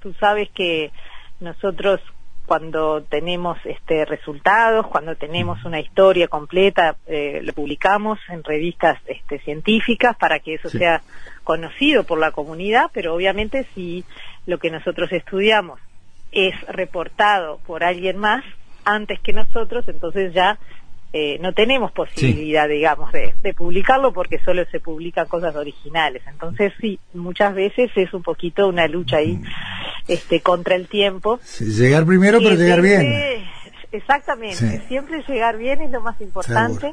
tú sabes que nosotros cuando tenemos este resultados, cuando tenemos una historia completa, eh, lo publicamos en revistas este, científicas para que eso sea conocido por la comunidad, pero obviamente si lo que nosotros estudiamos es reportado por alguien más antes que nosotros, entonces ya eh, no tenemos posibilidad, digamos, de, publicarlo porque solo se publican cosas originales. Entonces, sí, muchas veces es un poquito una lucha ahí este, contra el tiempo. llegar primero, pero llegar bien. Exactamente, siempre llegar bien es lo más importante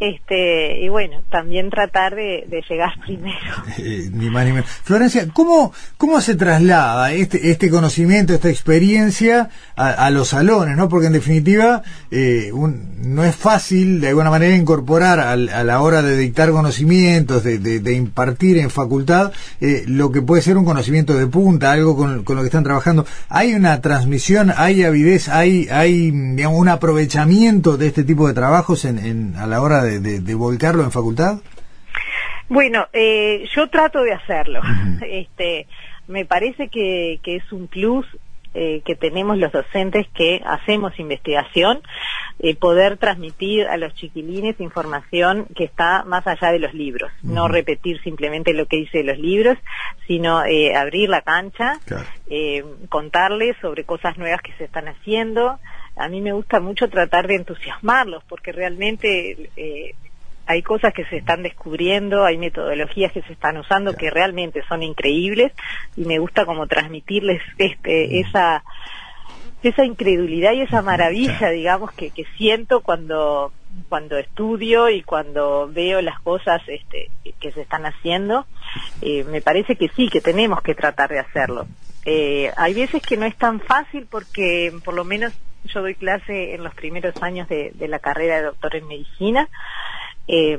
este y bueno también tratar de, llegar primero. Eh, ni más ni menos. Florencia cómo cómo se traslada este este conocimiento esta experiencia a, los salones no porque en definitiva eh, no es fácil de alguna manera incorporar a, la hora de dictar conocimientos de, de, impartir en facultad eh, lo que puede ser un conocimiento de punta algo con, lo que están trabajando. Hay una transmisión hay avidez hay hay digamos un aprovechamiento de este tipo de trabajos en, a la hora de, volcarlo en facultad? Bueno, eh, yo trato de hacerlo. este, me parece que, que es un plus eh, que tenemos los docentes que hacemos investigación, eh, poder transmitir a los chiquilines información que está más allá de los libros, no repetir simplemente lo que dice los libros, sino abrir la cancha, contarles sobre cosas nuevas que se están haciendo, a mí me gusta mucho tratar de entusiasmarlos porque realmente eh, hay cosas que se están descubriendo, hay metodologías que se están usando que realmente son increíbles y me gusta como transmitirles este mm. esa esa incredulidad y esa maravilla, digamos, que, que siento cuando cuando estudio y cuando veo las cosas este, que se están haciendo, eh, me parece que sí, que tenemos que tratar de hacerlo. Eh, hay veces que no es tan fácil porque por lo menos yo doy clase en los primeros años de, la carrera de doctor en medicina. Eh,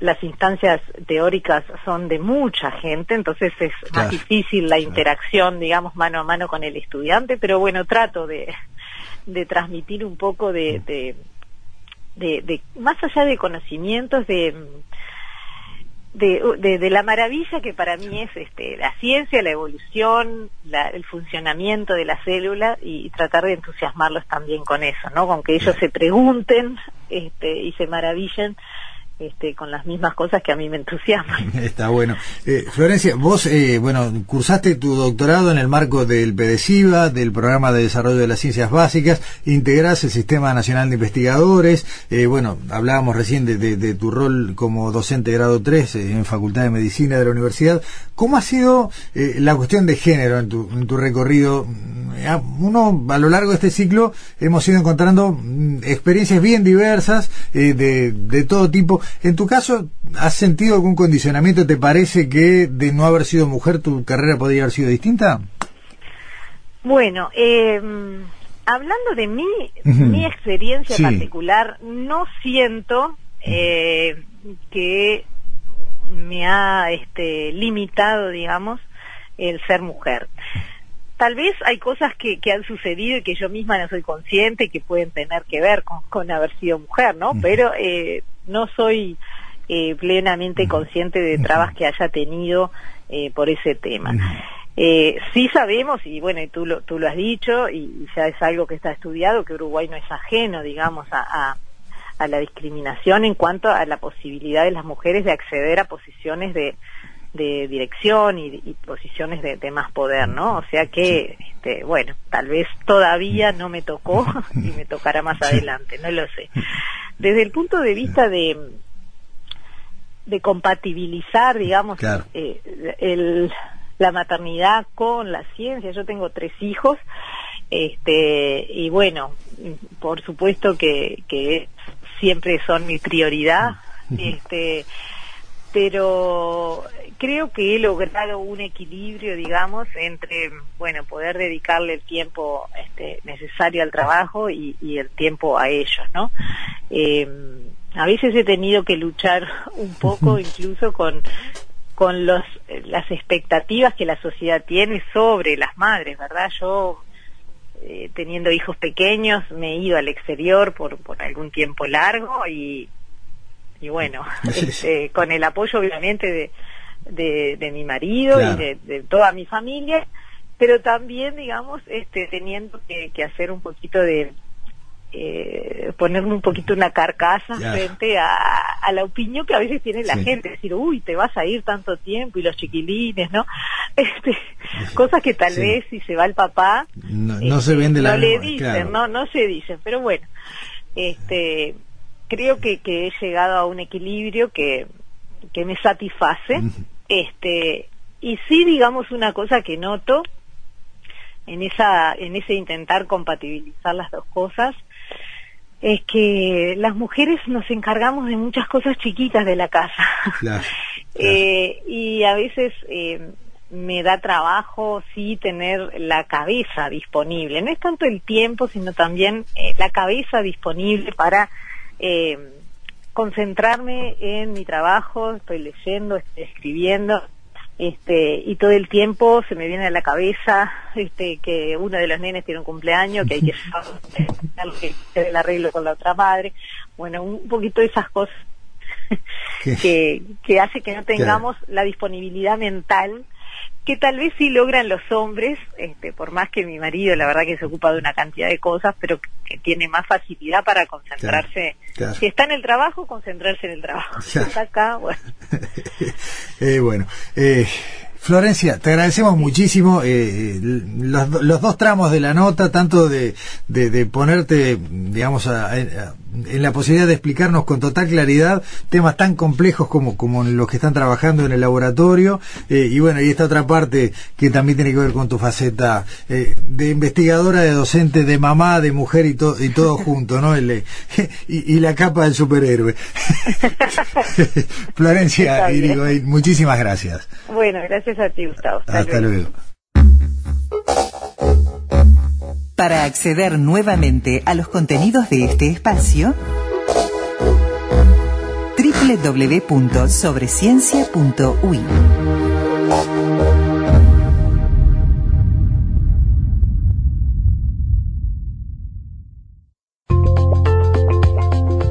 las instancias teóricas son de mucha gente, entonces es más difícil la interacción, digamos, mano a mano con el estudiante, pero bueno, trato de, de transmitir un poco de, de, de, más allá de conocimientos, de de, de, la maravilla que para mí es este, la ciencia, la evolución, el funcionamiento de la célula y, tratar de entusiasmarlos también con eso, ¿no? Con que ellos se pregunten este, y se maravillen este, con las mismas cosas que a mí me entusiasman. Está bueno. Eh, Florencia, vos, eh, bueno, cursaste tu doctorado en el marco del PDCIVA, del Programa de Desarrollo de las Ciencias Básicas, integrás el Sistema Nacional de Investigadores, eh, bueno, hablábamos recién de, tu rol como docente de grado 3 en Facultad de Medicina de la Universidad. ¿Cómo ha sido la cuestión de género en tu, en tu recorrido? Uno, a lo largo de este ciclo, hemos ido encontrando mm, experiencias bien diversas, de, de todo tipo. En tu caso, ¿has sentido algún condicionamiento? ¿Te parece que de no haber sido mujer tu carrera podría haber sido distinta? Bueno, em, hablando de mí, mi experiencia particular, no siento eh, que me ha este, limitado, digamos, el ser mujer. Tal vez hay cosas que, que, han sucedido y que yo misma no soy consciente que pueden tener que ver con, con haber sido mujer, ¿no? Pero eh, no soy eh, plenamente consciente de trabas que haya tenido eh, por ese tema. Eh, sí sabemos, y bueno, y tú lo, tú lo has dicho, y ya es algo que está estudiado, que Uruguay no es ajeno, digamos, a, a, la discriminación en cuanto a la posibilidad de las mujeres de acceder a posiciones de, de dirección y, posiciones de, más poder, ¿no? O sea que, este, bueno, tal vez todavía no me tocó y me tocará más adelante, no lo sé. Desde el punto de vista de de compatibilizar, digamos, eh, el, la maternidad con la ciencia. Yo tengo tres hijos, este, y bueno, por supuesto que, que siempre son mi prioridad, este, pero creo que he logrado un equilibrio, digamos, entre, bueno, poder dedicarle el tiempo este, necesario al trabajo y, el tiempo a ellos, ¿no? Eh, a veces he tenido que luchar un poco incluso con con los las expectativas que la sociedad tiene sobre las madres, ¿verdad? Yo eh, teniendo hijos pequeños me he ido al exterior por por algún tiempo largo y y bueno, este, con el apoyo obviamente de, de, mi marido y de, toda mi familia, pero también, digamos, este, teniendo que, hacer un poquito de, eh, ponerme un poquito una carcasa frente a, la opinión que a veces tiene la gente, decir, uy, te vas a ir tanto tiempo y los chiquilines, ¿no? Este, cosas que tal vez si se va el papá, no, se vende la no le dicen, no, no se dicen, pero bueno, este, creo que, que he llegado a un equilibrio que, que me satisface, este, y sí digamos una cosa que noto en esa, en ese intentar compatibilizar las dos cosas, es que las mujeres nos encargamos de muchas cosas chiquitas de la casa. Eh, y a veces eh, me da trabajo sí tener la cabeza disponible. No es tanto el tiempo, sino también eh, la cabeza disponible para concentrarme en mi trabajo. Estoy leyendo, estoy escribiendo este, y todo el tiempo se me viene a la cabeza este, que uno de los nenes tiene un cumpleaños, que hay que hacer el arreglo con la otra madre. Bueno, un poquito de esas cosas que, que hace que no tengamos la disponibilidad mental que tal vez sí logran los hombres, este, por más que mi marido la verdad que se ocupa de una cantidad de cosas, pero que tiene más facilidad para concentrarse. Si está en el trabajo, concentrarse en el trabajo. Si está acá, bueno. eh, bueno, eh, Florencia, te agradecemos muchísimo eh, los, dos tramos de la nota, tanto de, de, ponerte, digamos, en la posibilidad de explicarnos con total claridad temas tan complejos como, como los que están trabajando en el laboratorio, eh, y bueno, y esta otra parte que también tiene que ver con tu faceta eh, de investigadora, de docente, de mamá, de mujer y, y todo junto, ¿no? El, y, la capa del superhéroe. Florencia, y digo, muchísimas gracias. Bueno, gracias a ti, Gustavo. Hasta, luego. Para acceder nuevamente a los contenidos de este espacio, www.sobreciencia.ui.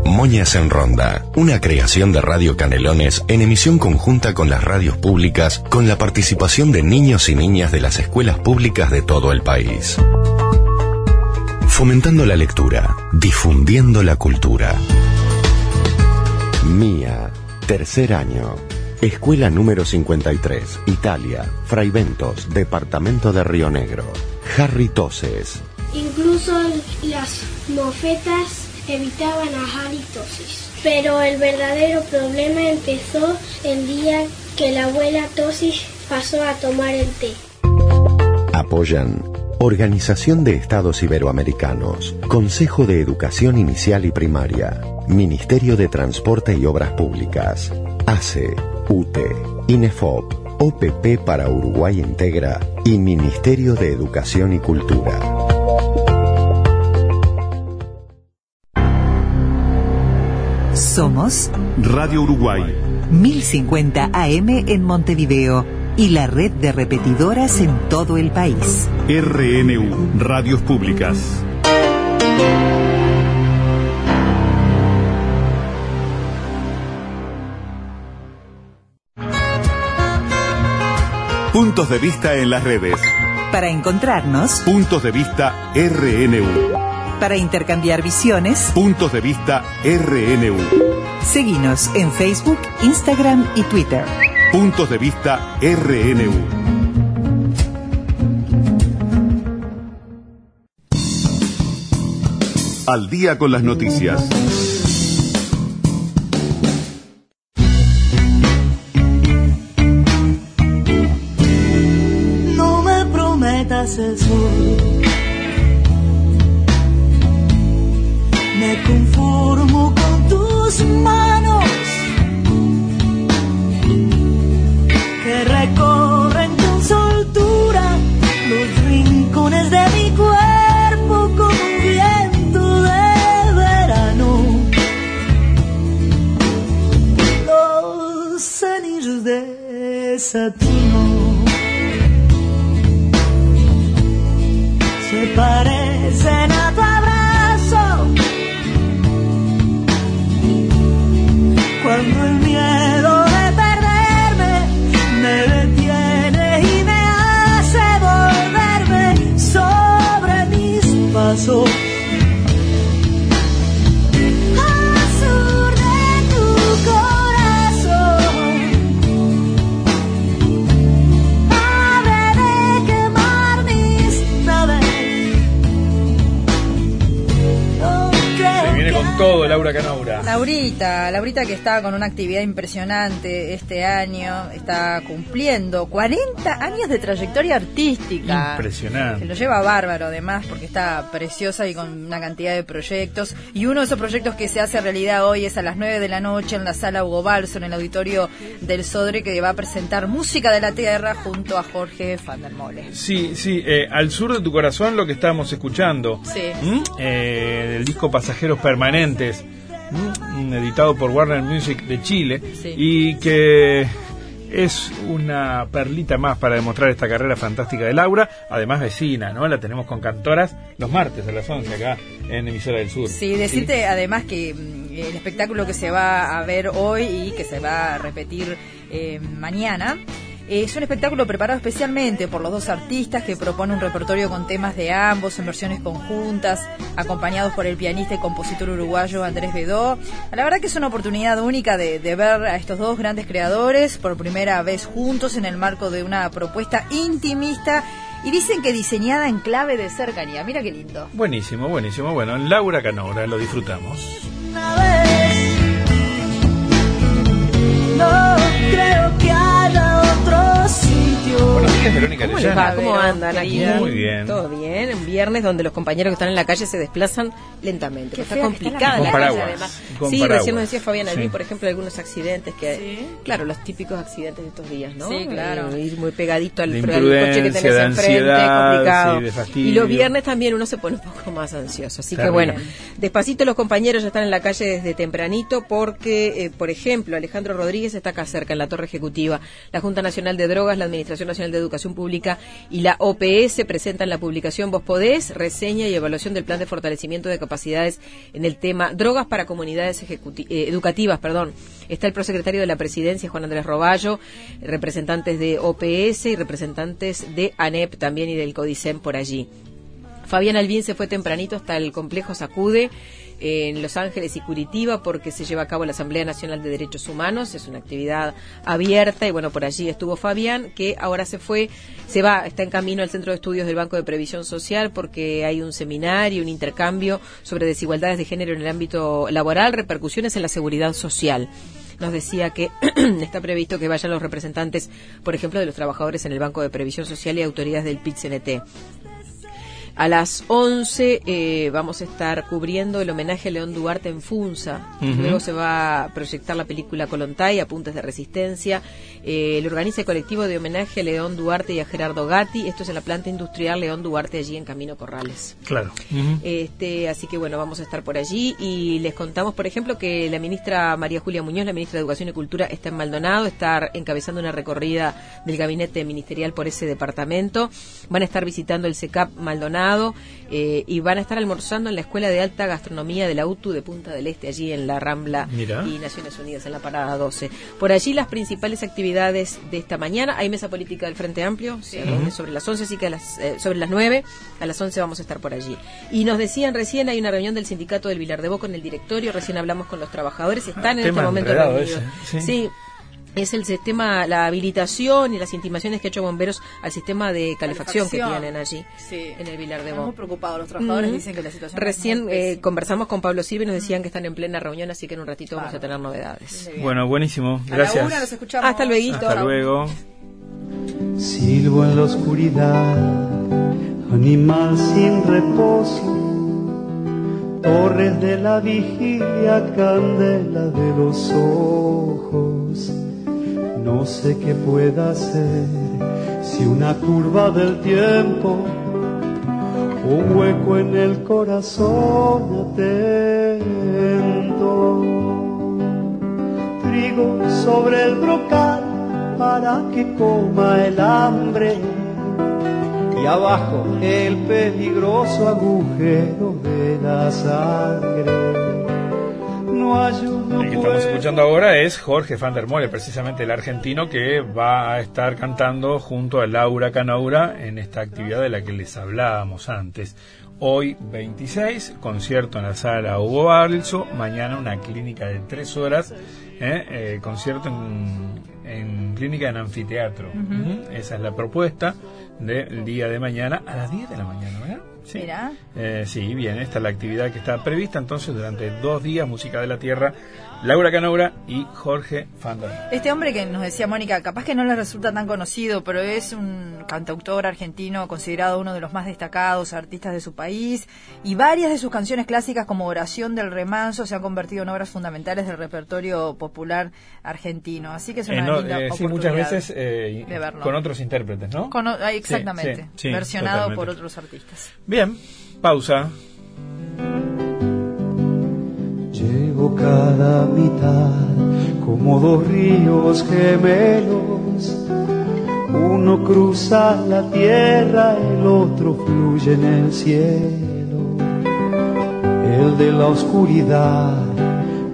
Moñas en Ronda, una creación de Radio Canelones en emisión conjunta con las radios públicas con la participación de niños y niñas de las escuelas públicas de todo el país. Fomentando la lectura, difundiendo la cultura. Mía, tercer año. Escuela número 53, Italia, Fraiventos, Departamento de Río Negro. Harry Toses. Incluso las mofetas evitaban a halitosis. Pero el verdadero problema empezó el día que la abuela Tosis pasó a tomar el té. Apoyan Organización de Estados Iberoamericanos, Consejo de Educación Inicial y Primaria, Ministerio de Transporte y Obras Públicas, ACE, UTE, INEFOP, OPP para Uruguay Integra y Ministerio de Educación y Cultura. Somos Radio Uruguay 1050 AM en Montevideo y la red de repetidoras en todo el país. RNU, Radios Públicas. Puntos de vista en las redes. Para encontrarnos. Puntos de vista RNU para intercambiar visiones, puntos de vista RNU. Seguinos en Facebook, Instagram y Twitter. Puntos de vista RNU. Al día con las noticias. No me prometas el cuando Laurita, Laurita que está con una actividad impresionante este año, está cumpliendo 40 años de trayectoria artística. Se Impresionante. lo lleva bárbaro además porque está preciosa y con una cantidad de proyectos. Y uno de esos proyectos que se hace realidad hoy es a las 9 de la noche en la sala Hugo Balso, en el auditorio del Sodre, que va a presentar Música de la Tierra junto a Jorge Van der Mole. Sí, sí, eh, al sur de tu corazón lo que estábamos escuchando. Sí. ¿Mm? Eh, del disco Pasajeros Permanentes. Editado por Warner Music de Chile, Sí. y que es una perlita más para demostrar esta carrera fantástica de Laura, además vecina, ¿no? La tenemos con cantoras los martes a las 11 acá en Emisora del Sur. Sí, decirte además que mm, el espectáculo que se va a ver hoy y que se va a repetir eh, mañana es un espectáculo preparado especialmente por los dos artistas que propone un repertorio con temas de ambos en versiones conjuntas, acompañados por el pianista y compositor uruguayo Andrés Bedó. La verdad que es una oportunidad única de, de ver a estos dos grandes creadores por primera vez juntos en el marco de una propuesta intimista y dicen que diseñada en clave de cercanía. Mira qué lindo. Buenísimo, buenísimo. Bueno, en Laura Canora lo disfrutamos. Días, Verónica ¿Cómo les Leyana. va? ¿Cómo andan? aquí? Muy bien. Todo bien. Un viernes donde los compañeros que están en la calle se desplazan lentamente. Qué Está fea que está complicada la la calle, además. Con sí, paraguas. recién nos decía Fabián Albí, Sí. por ejemplo, algunos accidentes que... Claro, los típicos accidentes de estos días, ¿no? Sí, claro. Eh, ir muy pegadito al, De al coche que tenés de enfrente, complicado. sí, de y los viernes también uno se pone un poco más ansioso. Así que bueno, despacito los compañeros ya están en la calle desde tempranito porque, eh, por ejemplo, Alejandro Rodríguez está acá cerca, en la Torre Ejecutiva. La Junta Nacional de Drogas, la Administración Nacional de Educación Pública y la OPS presentan la publicación Vos Podés, reseña y evaluación del plan de fortalecimiento de capacidades en el tema drogas para comunidades eh, educativas. perdón. Está el prosecretario de la Presidencia, Juan Andrés Roballo, representantes de OPS y representantes de ANEP también y del CODICEM por allí. Fabián Albín se fue tempranito hasta el complejo Sacude en Los Ángeles y Curitiba porque se lleva a cabo la Asamblea Nacional de Derechos Humanos, es una actividad abierta y bueno, por allí estuvo Fabián que ahora se fue, se va, está en camino al Centro de Estudios del Banco de Previsión Social porque hay un seminario, un intercambio sobre desigualdades de género en el ámbito laboral, repercusiones en la seguridad social nos decía que está previsto que vayan los representantes, por ejemplo, de los trabajadores en el Banco de Previsión Social y autoridades del PIT-CNT. A las 11 eh, vamos a estar cubriendo el homenaje a León Duarte en Funza. Luego se va a proyectar la película Colontay, Apuntes de Resistencia. Eh, lo organiza el colectivo de homenaje a León Duarte y a Gerardo Gatti. Esto es en la planta industrial León Duarte, allí en Camino Corrales. Claro. Este, así que bueno, vamos a estar por allí y les contamos, por ejemplo, que la ministra María Julia Muñoz, la ministra de Educación y Cultura, está en Maldonado, está encabezando una recorrida del gabinete ministerial por ese departamento. Van a estar visitando el SECAP Maldonado eh, y van a estar almorzando en la Escuela de Alta Gastronomía de la UTU de Punta del Este, allí en la Rambla y Naciones Unidas, en la Parada 12. Por allí las principales actividades de esta mañana. Hay mesa política del Frente Amplio, reúne sobre las 11, así que a las, eh, sobre las 9, a las 11 vamos a estar por allí. Y nos decían recién, hay una reunión del sindicato del Vilar de Boca en el directorio, recién hablamos con los trabajadores, están en Tema este momento reunidos. sí. sí. Es el sistema, la habilitación y las intimaciones que ha hecho bomberos al sistema de calefacción, que tienen allí Sí. en el Vilar de Boca. muy preocupados los trabajadores, dicen que la situación Recién es muy eh, conversamos con Pablo Silva y nos decían que están en plena reunión, así que en un ratito vamos a tener novedades. Bueno, buenísimo. A la Gracias. una nos escuchamos. Hasta luego. Hasta luego. Silbo en la oscuridad, animal sin reposo, torres de la vigilia, candela de los ojos. No sé qué pueda hacer si una curva del tiempo, un hueco en el corazón atento. Trigo sobre el brocal para que coma el hambre y abajo el peligroso agujero de la sangre El que estamos escuchando ahora es Jorge van der Mole, precisamente el argentino que va a estar cantando junto a Laura Canaura en esta actividad de la que les hablábamos antes. Hoy 26, concierto en la sala Hugo Balso, mañana una clínica de tres horas, ¿eh? Eh, concierto en, en clínica en anfiteatro. Esa es la propuesta del día de mañana a las 10 de la mañana, ¿verdad? Sí. Mira. Eh, sí, bien, esta es la actividad que está prevista entonces durante dos días, Música de la Tierra, Laura Canaura y Jorge Fandor. Este hombre que nos decía Mónica, capaz que no le resulta tan conocido, pero es un cantautor argentino considerado uno de los más destacados artistas de su país y varias de sus canciones clásicas como Oración del Remanso se han convertido en obras fundamentales del repertorio popular argentino. Así que es una Eh, no, linda eh, sí, oportunidad muchas veces eh, de verlo. con otros intérpretes, ¿no? Con ah, exactamente, sí, sí, versionado totalmente. por otros artistas. Bien, pausa. Llevo cada mitad como dos ríos gemelos. Uno cruza la tierra, el otro fluye en el cielo. El de la oscuridad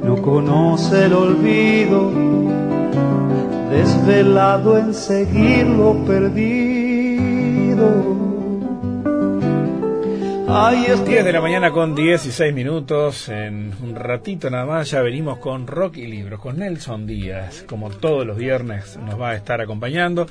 no conoce el olvido, desvelado en seguir lo perdido. Ay, es 10 de la mañana con 16 minutos. En un ratito nada más ya venimos con rock y libros, con Nelson Díaz. Como todos los viernes nos va a estar acompañando,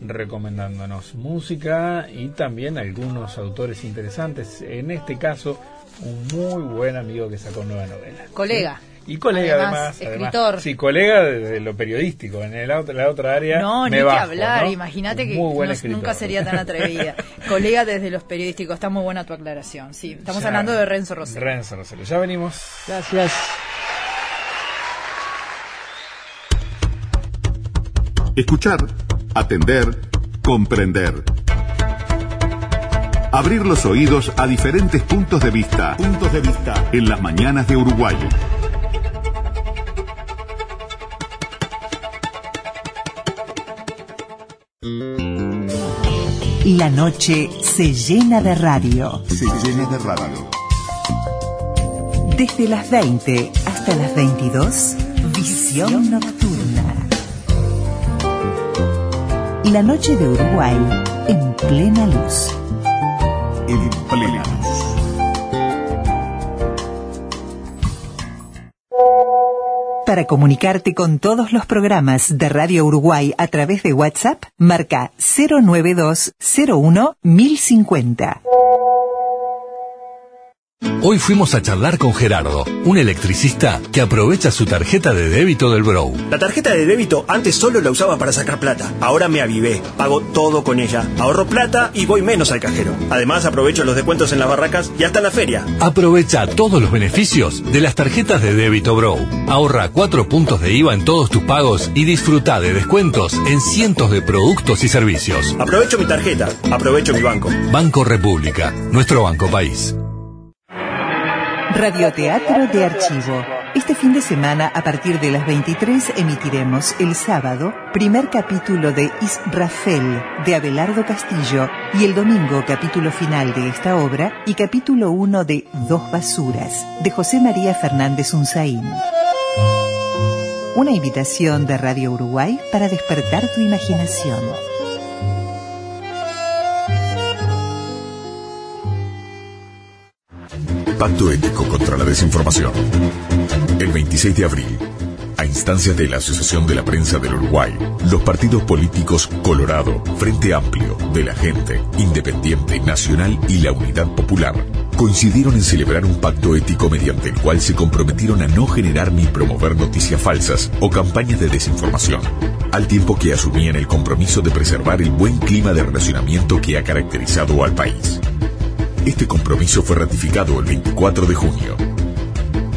recomendándonos música y también algunos autores interesantes. En este caso, un muy buen amigo que sacó nueva novela. Colega. Y colega Además, además. además. escritor. sí, colega de lo periodístico. En el, otra- la otra área. No, me ni que bajo, hablar, ¿no? imagínate que Muy buen no- escritor. nunca sería tan atrevida. Colega desde los periodísticos, está muy buena tu aclaración. Sí, estamos Ya. hablando de Renzo Rosero. Renzo Rosero. Ya venimos. Gracias. Escuchar, atender, comprender. Abrir los oídos a diferentes puntos de vista. Puntos de vista. En las mañanas de Uruguay. La noche se llena de radio. Se llena de radio. Desde las 20 hasta las 22, Visión Nocturna. La noche de Uruguay en plena luz. En plena Para comunicarte con todos los programas de Radio Uruguay a través de WhatsApp, marca 092 01 1050. Hoy fuimos a charlar con Gerardo, un electricista que aprovecha su tarjeta de débito del Brow. La tarjeta de débito antes solo la usaba para sacar plata. Ahora me avivé. Pago todo con ella. Ahorro plata y voy menos al cajero. Además aprovecho los descuentos en las barracas y hasta en la feria. Aprovecha todos los beneficios de las tarjetas de débito Brow. Ahorra 4 puntos de IVA en todos tus pagos y disfruta de descuentos en cientos de productos y servicios. Aprovecho mi tarjeta. Aprovecho mi banco. Banco República, nuestro banco país. Radioteatro de Archivo. Este fin de semana, a partir de las 23, emitiremos el sábado primer capítulo de Israfel de Abelardo Castillo y el domingo capítulo final de esta obra y capítulo 1 de Dos Basuras de José María Fernández Unzaín. Una invitación de Radio Uruguay para despertar tu imaginación. Pacto ético contra la desinformación. El 26 de abril, a instancias de la Asociación de la Prensa del Uruguay, los partidos políticos Colorado, Frente Amplio, de la Gente, Independiente, Nacional y la Unidad Popular coincidieron en celebrar un pacto ético mediante el cual se comprometieron a no generar ni promover noticias falsas o campañas de desinformación, al tiempo que asumían el compromiso de preservar el buen clima de relacionamiento que ha caracterizado al país. Este compromiso fue ratificado el 24 de junio.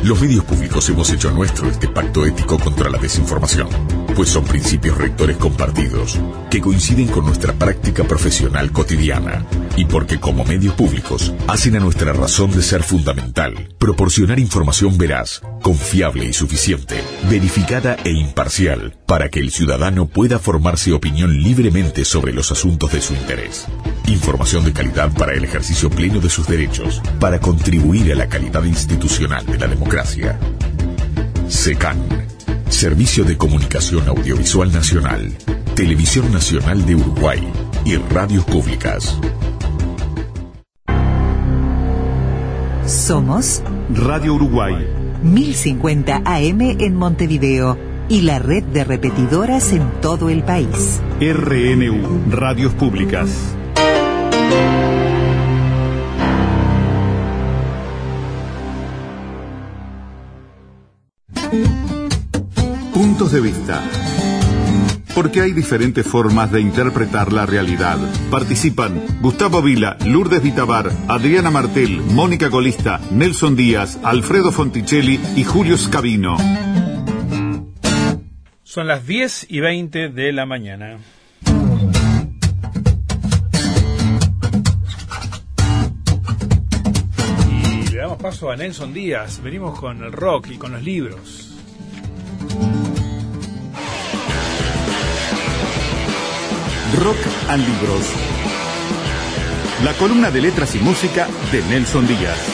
Los medios públicos hemos hecho nuestro este pacto ético contra la desinformación, pues son principios rectores compartidos que coinciden con nuestra práctica profesional cotidiana y porque como medios públicos hacen a nuestra razón de ser fundamental proporcionar información veraz, confiable y suficiente, verificada e imparcial para que el ciudadano pueda formarse opinión libremente sobre los asuntos de su interés. Información de calidad para el ejercicio pleno de sus derechos, para contribuir a la calidad institucional de la democracia. SECAN. Servicio de Comunicación Audiovisual Nacional. Televisión Nacional de Uruguay y Radios Públicas. Somos Radio Uruguay. 1050 AM en Montevideo y la red de repetidoras en todo el país. RNU, Radios Públicas. Puntos de vista. Porque hay diferentes formas de interpretar la realidad. Participan Gustavo Vila, Lourdes Vitabar, Adriana Martel, Mónica Colista, Nelson Díaz, Alfredo Fonticelli y Julio Scavino. Son las 10 y 20 de la mañana. Paso a Nelson Díaz. Venimos con el rock y con los libros. Rock and Libros. La columna de letras y música de Nelson Díaz.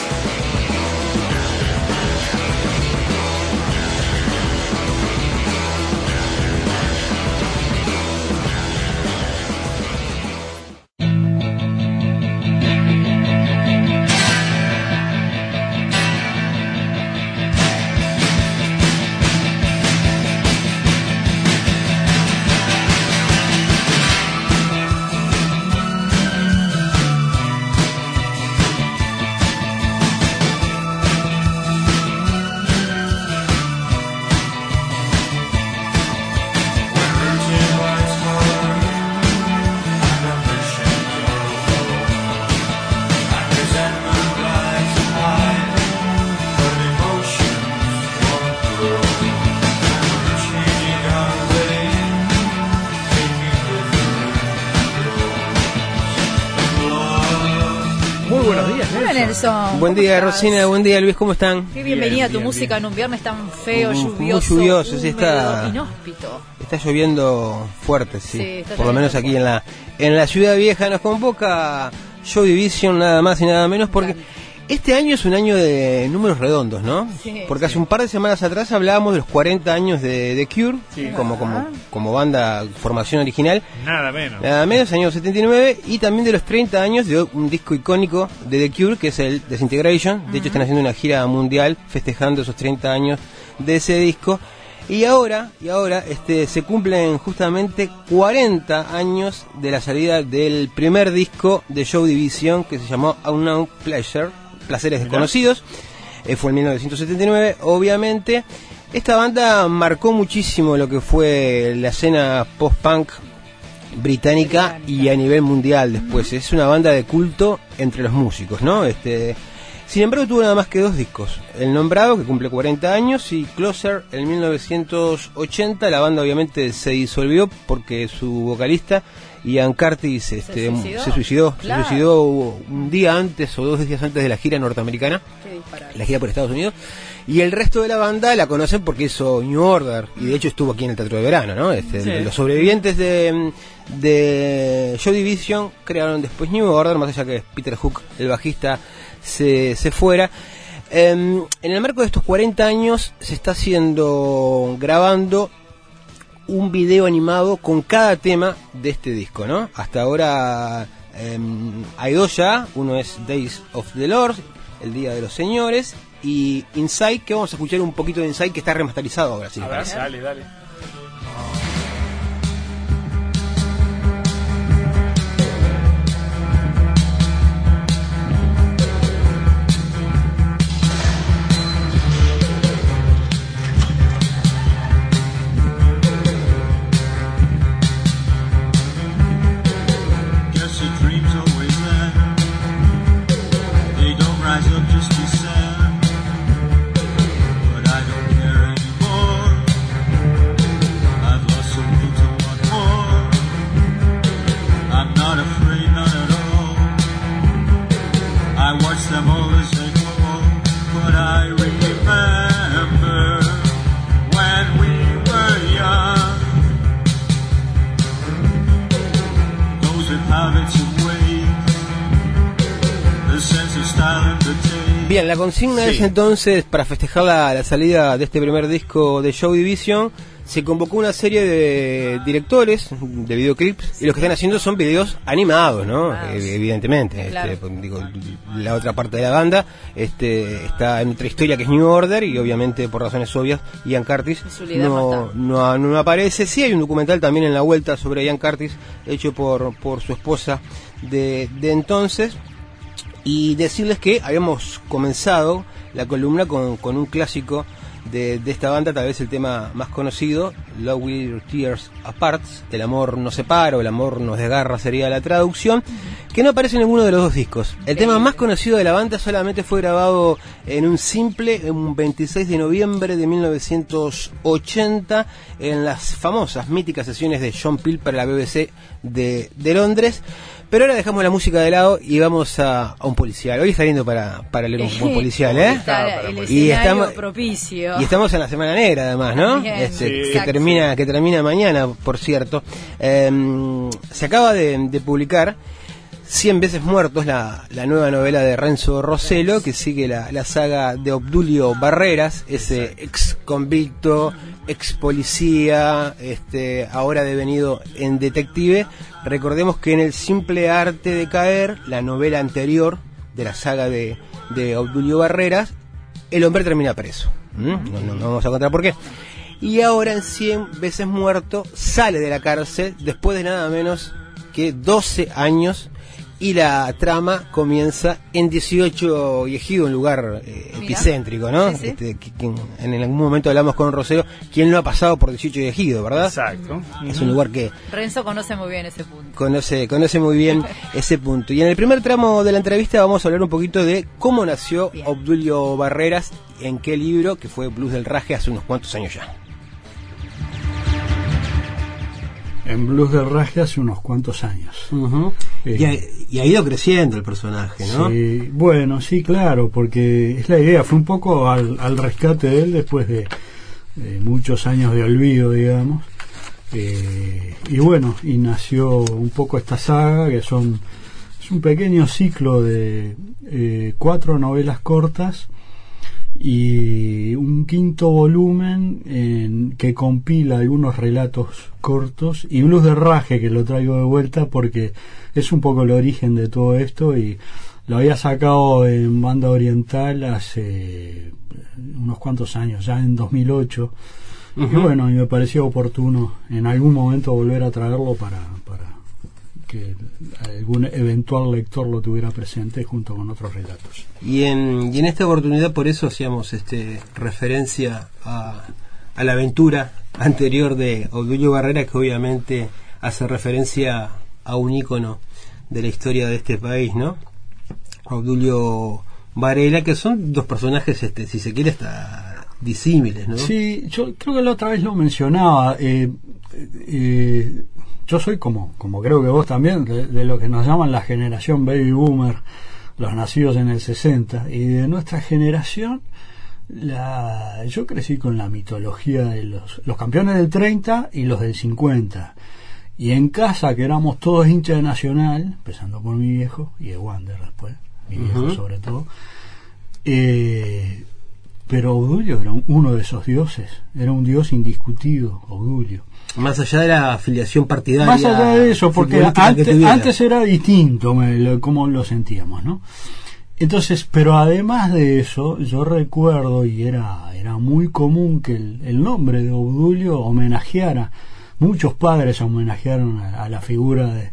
Buen día, ¿cómo estás? Rosina. Buen día, Luis. ¿Cómo están? Qué bienvenida Bien, a tu bien, música bien. en un viernes tan feo, Muy- lluvioso. muy lluvioso, sí, está- Inhóspito. Está lloviendo fuerte, sí. Sí, está Por lo menos aquí en la en la ciudad vieja nos convoca Joe Division nada más y nada menos porque este año es un año de números redondos, ¿no? Sí. porque hace un par de semanas atrás hablábamos de los 40 años de, de Cure Sí. como como como banda formación original. Nada menos. Nada menos, año 79, y también de los 30 años de un disco icónico de The Cure, que es el Disintegration. De hecho, están haciendo una gira mundial festejando esos 30 años de ese disco. Y ahora, y ahora este, se cumplen justamente 40 años de la salida del primer disco de Joe Division, que se llamó Unknown Pleasure, Placeres Desconocidos. Eh, fue en 1979, obviamente. Esta banda marcó muchísimo lo que fue la escena post-punk británica y a nivel mundial después. Es una banda de culto entre los músicos, ¿no? Este, sin embargo, tuvo nada más que dos discos. El nombrado, que cumple 40 años, y Closer, en 1980. La banda obviamente se disolvió porque su vocalista, Ian Curtis, este, suicidó? se suicidó. Claro. Se suicidó un día antes o dos días antes de la gira norteamericana la gira por Estados Unidos. Y el resto de la banda la conocen porque hizo New Order. Y de hecho estuvo aquí en el Teatro de Verano, ¿no? Este, Sí. Los sobrevivientes de, de Joy Division crearon después New Order, más allá que Peter Hook, el bajista, se, se fuera. Em, en el marco de estos 40 años se está haciendo, grabando un video animado con cada tema de este disco, ¿no? Hasta ahora em, hay dos ya, uno es Days of the Lord, el Día de los Señores, y Inside, que vamos a escuchar un poquito de Inside que está remasterizado ahora, sí. A ver, dale, dale. Bien, la consigna Sí. es entonces, para festejar la, la salida de este primer disco de Show Division, se convocó una serie de directores de videoclips y los que están haciendo son videos animados, ¿no? Eh, evidentemente. Claro. Este, pues, digo, la otra parte de la banda este, está en otra historia que es New Order y obviamente por razones obvias Ian Curtis no no, no aparece. Sí hay un documental también en la vuelta sobre Ian Curtis hecho por, por su esposa de, de entonces y decirles que habíamos comenzado la columna con, con un clásico de, de esta banda, tal vez el tema más conocido, Love Will Tears Apart, El amor nos separa o El amor nos desgarra sería la traducción, que no aparece en ninguno de los dos discos. El tema más conocido de la banda solamente fue grabado en un simple, un 26 de noviembre de 1980, en las famosas, míticas sesiones de John Peel para la BBC de, de Londres. Pero ahora dejamos la música de lado y vamos a, a un policial. Hoy está lindo para, para leer un buen policial, ¿eh? Está el Y estamos, propicio. y estamos en la Semana Negra, además, ¿no? Bien, Este, sí. que termina que termina mañana, por cierto. Em, se acaba de, de publicar 100 veces muertos, la, la nueva novela de Renzo Rossello, que sigue la, la saga de Obdulio Barreras, ese ex convicto, ex policía, este, ahora devenido en detective. Recordemos que en El simple arte de caer, la novela anterior de la saga de, de Obdulio Barreras, el hombre termina preso. ¿Mm? No, vamos a contar por qué. Y ahora en 100 veces muerto sale de la cárcel después de nada menos que 12 años y la trama comienza en 18 y Ejido, un lugar eh, epicéntrico, ¿no? Sí, sí. Este, que- que en, en algún momento hablamos con Rosero, quien no ha pasado por 18 y Ejido, ¿verdad? Exacto. Es un lugar que Renzo conoce muy bien ese punto. conoce, conoce muy bien ese punto. Y en el primer tramo de la entrevista vamos a hablar un poquito de cómo nació Obdulio Barreras, en qué libro, que fue Blues del Raje hace unos cuantos años ya. En Blues del Raje hace unos cuantos años. Eh, y, ha, y ha ido creciendo el personaje, ¿no? Sí, bueno, sí, claro, porque es la idea, fue un poco al, al rescate de él después de, de muchos años de olvido, digamos. Eh, y bueno, y nació un poco esta saga, que son es un pequeño ciclo de eh, cuatro novelas cortas y un quinto volumen en- que compila algunos relatos cortos y Blues de Raje que lo traigo de vuelta porque es un poco el origen de todo esto y lo había sacado en banda oriental hace unos cuantos años, ya en 2008 y Ujú. bueno, y me pareció oportuno en algún momento volver a traerlo para, para que algún eventual lector lo tuviera presente junto con otros relatos. Y en, y en esta oportunidad por eso hacíamos este referencia a, a la aventura anterior de Obdulio Barrera, que obviamente hace referencia a un ícono de la historia de este país, ¿no? Obdulio Varela, que son dos personajes, este, si se quiere, hasta disímiles, ¿no? Sí, yo creo que la otra vez lo mencionaba. eh, eh, yo soy como, como creo que vos también, de, de lo que nos llaman la generación baby boomer, los nacidos en el 60. Y de nuestra generación, la, yo crecí con la mitología de los, los campeones del 30 y los del 50. Y en casa, que éramos todos hinchas de Nacional, empezando por mi viejo y de Wander después, mi viejo sobre todo, eh, pero Obdulio era un- uno de esos dioses, era un dios indiscutido, Obdulio. Más allá de la afiliación partidaria. Más allá de eso, porque antes, antes era distinto me- lo- sentíamos, ¿no? Entonces, pero además de eso, yo recuerdo, y era, era muy común que el, el nombre de Obdulio homenajeara, muchos padres homenajearon a, a la figura de,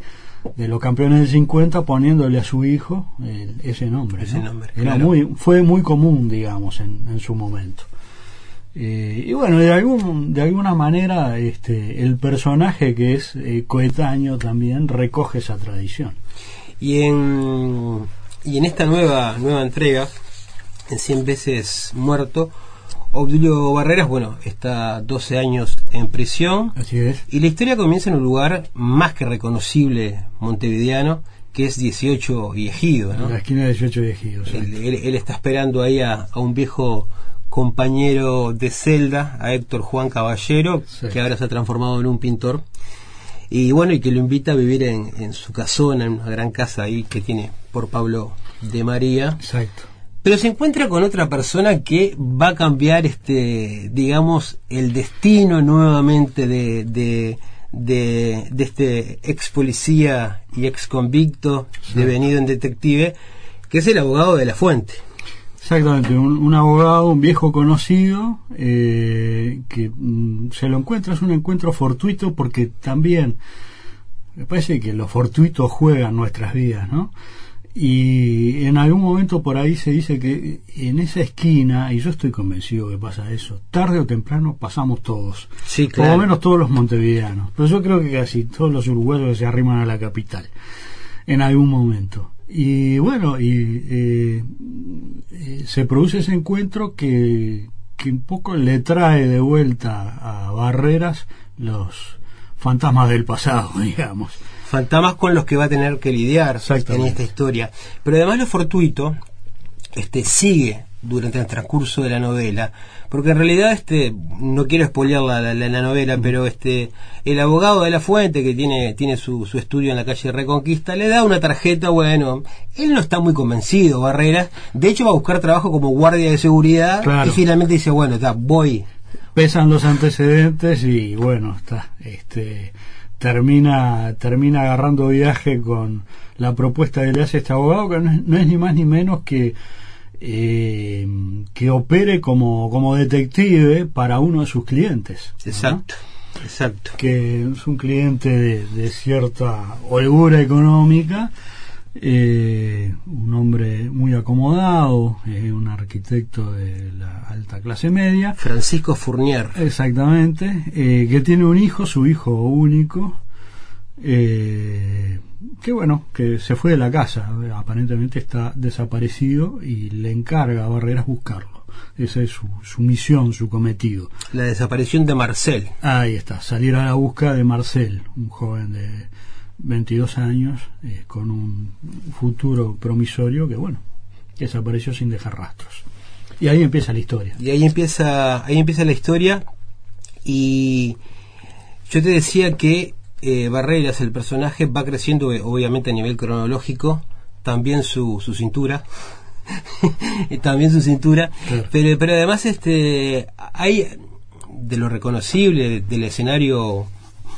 de los campeones del 50 poniéndole a su hijo el- ese nombre. Ese ¿no? nombre, Era claro. muy, fue muy común, digamos, en, en su momento. Eh, y bueno, de, algún, de alguna manera este, el personaje que es eh, coetáneo también recoge esa tradición. Y en, y en esta nueva, nueva entrega, en 100 veces muerto, Obdulio Barreras, bueno, está 12 años en prisión. Así es. Y la historia comienza en un lugar más que reconocible montevideano, que es 18 y Ejido, ¿no? En la esquina de 18 de Ejido. Él, él- él está esperando ahí a, a un viejo compañero de celda, a Héctor Juan Caballero, Sí. que ahora se ha transformado en un pintor. Y bueno, y que lo invita a vivir en, en su casona, en una gran casa ahí que tiene por Pablo de María. Exacto. pero se encuentra con otra persona que va a cambiar este digamos el destino nuevamente de, de, de, de este ex policía y ex convicto devenido en detective que es el abogado de la fuente Exactamente, un, un abogado, un viejo conocido, eh, que mm, se lo encuentra, es un encuentro fortuito porque también me parece que lo fortuito juega nuestras vidas, ¿no? Y en algún momento por ahí se dice que en esa esquina, y yo estoy convencido que pasa eso, tarde o temprano pasamos todos. Sí, Por lo menos todos los montevideanos. Pero yo creo que casi todos los uruguayos que se arriman a la capital. En algún momento. Y bueno, y eh, eh, se produce ese encuentro que, que un poco le trae de vuelta a Barreras los fantasmas del pasado, digamos. fantasmas con los que va a tener que lidiar en esta historia. Pero además lo fortuito este, sigue durante el transcurso de la novela, porque en realidad este no quiero spoilear la, la, la novela, pero este el abogado de la fuente que tiene tiene su, su estudio en la calle Reconquista le da una tarjeta, bueno, él no está muy convencido, Barreras, de hecho va a buscar trabajo como guardia de seguridad Claro. y finalmente dice, bueno, está, voy. pesan los antecedentes y bueno está este termina termina agarrando viaje con la propuesta que le hace este abogado que no es, no es ni más ni menos que eh, que opere como como detective para uno de sus clientes ¿no? Exacto, exacto. que es un cliente de, de cierta holgura económica eh, un hombre muy acomodado, eh, un arquitecto de la alta clase media. Francisco Fournier. Exactamente, eh, que tiene un hijo, su hijo único, eh, que bueno, que se fue de la casa, aparentemente está desaparecido y le encarga a Barreras buscarlo. Esa es su, su misión, su cometido. La desaparición de Marcel. Ahí está, salir a la búsqueda de Marcel, un joven de 22 años eh, con un futuro promisorio que, bueno, desapareció sin dejar rastros. Y ahí empieza la historia. Y ahí empieza, ahí empieza la historia. Y yo te decía que eh, Barreras, el personaje, va creciendo eh, obviamente a nivel cronológico, también su, su cintura. Y también su cintura. Pero pero además este hay de lo reconocible del escenario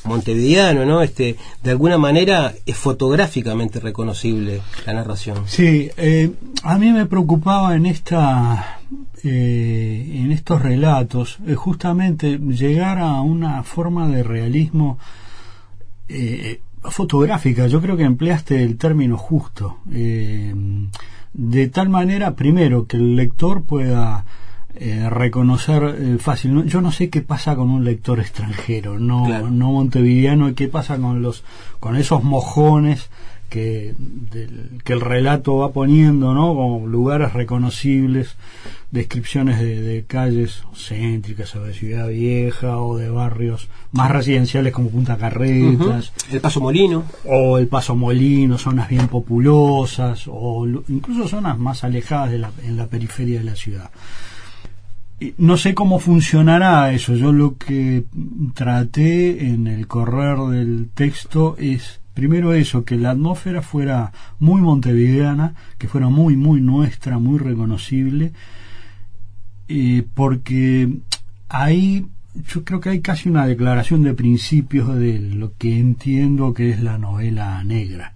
montevideano no este de alguna manera es fotográficamente reconocible la narración. Sí, eh, a mí me preocupaba en esta eh, en estos relatos eh, justamente llegar a una forma de realismo eh, fotográfica. Yo creo que empleaste el término justo. Eh, de tal manera, primero, que el lector pueda eh, reconocer eh, fácil. No- Yo no sé qué pasa con un lector extranjero, no, Claro. no montevideano, y qué pasa con los con esos mojones que, del- que el relato va poniendo, ¿no? Como lugares reconocibles, descripciones de, de calles céntricas o de Ciudad Vieja o de barrios más residenciales como Punta Carretas. El paso molino O el Paso Molino, zonas bien populosas, o lu- incluso zonas más alejadas de la, en la periferia de la ciudad. No sé cómo funcionará eso. Yo lo que traté en el correr del texto es, primero eso, que la atmósfera fuera muy montevideana, que fuera muy, muy nuestra, muy reconocible, eh, porque ahí yo creo que hay casi una declaración de principios de lo que entiendo que es la novela negra,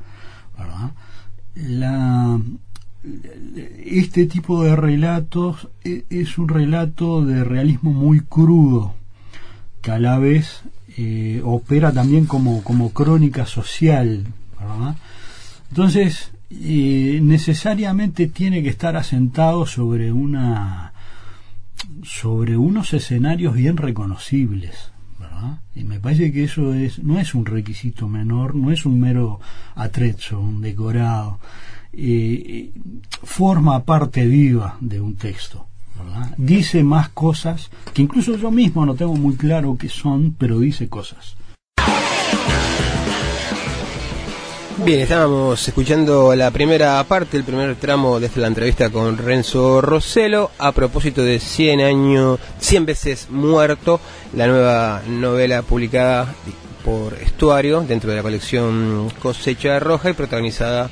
este tipo de relatos e- es un relato de realismo muy crudo, que a la vez eh, opera también como, como crónica social. Entonces, eh, necesariamente tiene que estar asentado sobre una sobre unos escenarios bien reconocibles, ¿verdad? Y me parece que eso es no es un requisito menor, no es un mero atrezzo, un decorado, eh, forma parte viva de un texto. Dice más cosas que incluso yo mismo no tengo muy claro qué son, pero dice cosas. Bien, estábamos escuchando la primera parte, el primer tramo de la entrevista con Renzo Rossello a propósito de 100 años, 100 veces muerto, la nueva novela publicada por Estuario dentro de la colección Cosecha Roja y protagonizada